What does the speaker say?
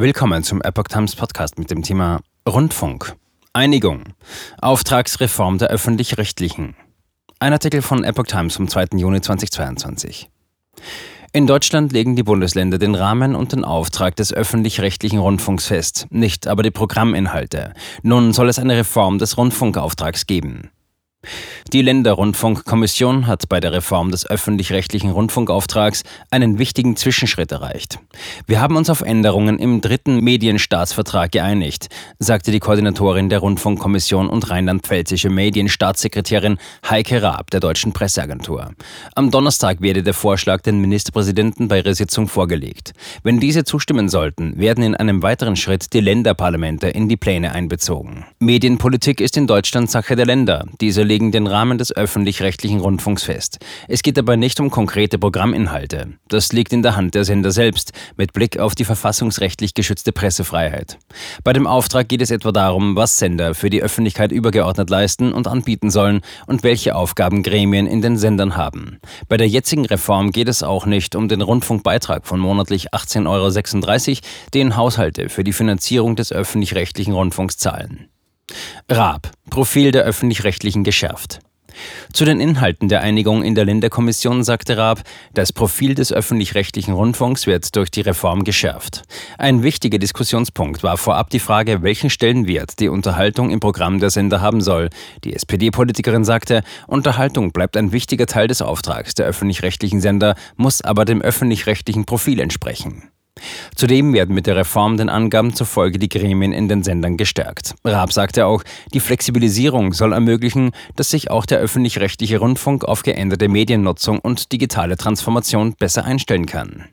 Willkommen zum Epoch Times Podcast mit dem Thema Rundfunk. Einigung. Auftragsreform der öffentlich-rechtlichen. Ein Artikel von Epoch Times vom 2. Juni 2022. In Deutschland legen die Bundesländer den Rahmen und den Auftrag des öffentlich-rechtlichen Rundfunks fest, nicht aber die Programminhalte. Nun soll es eine Reform des Rundfunkauftrags geben. Die Länderrundfunkkommission hat bei der Reform des öffentlich-rechtlichen Rundfunkauftrags einen wichtigen Zwischenschritt erreicht. Wir haben uns auf Änderungen im dritten Medienstaatsvertrag geeinigt, sagte die Koordinatorin der Rundfunkkommission und rheinland-pfälzische Medienstaatssekretärin Heike Raab der Deutschen Presseagentur. Am Donnerstag werde der Vorschlag den Ministerpräsidenten bei ihrer Sitzung vorgelegt. Wenn diese zustimmen sollten, werden in einem weiteren Schritt die Länderparlamente in die Pläne einbezogen. Medienpolitik ist in Deutschland Sache der Länder. Diese legen den Rahmen des öffentlich-rechtlichen Rundfunks fest. Es geht dabei nicht um konkrete Programminhalte. Das liegt in der Hand der Sender selbst, mit Blick auf die verfassungsrechtlich geschützte Pressefreiheit. Bei dem Auftrag geht es etwa darum, was Sender für die Öffentlichkeit übergeordnet leisten und anbieten sollen und welche Aufgaben Gremien in den Sendern haben. Bei der jetzigen Reform geht es auch nicht um den Rundfunkbeitrag von monatlich 18,36 Euro, den Haushalte für die Finanzierung des öffentlich-rechtlichen Rundfunks zahlen. Raab, Profil der öffentlich-rechtlichen geschärft. Zu den Inhalten der Einigung in der Länderkommission sagte Raab, das Profil des öffentlich-rechtlichen Rundfunks wird durch die Reform geschärft. Ein wichtiger Diskussionspunkt war vorab die Frage, welchen Stellenwert die Unterhaltung im Programm der Sender haben soll. Die SPD-Politikerin sagte, Unterhaltung bleibt ein wichtiger Teil des Auftrags der öffentlich-rechtlichen Sender, muss aber dem öffentlich-rechtlichen Profil entsprechen. Zudem werden mit der Reform den Angaben zufolge die Gremien in den Sendern gestärkt. Raab sagte auch, die Flexibilisierung soll ermöglichen, dass sich auch der öffentlich-rechtliche Rundfunk auf geänderte Mediennutzung und digitale Transformation besser einstellen kann.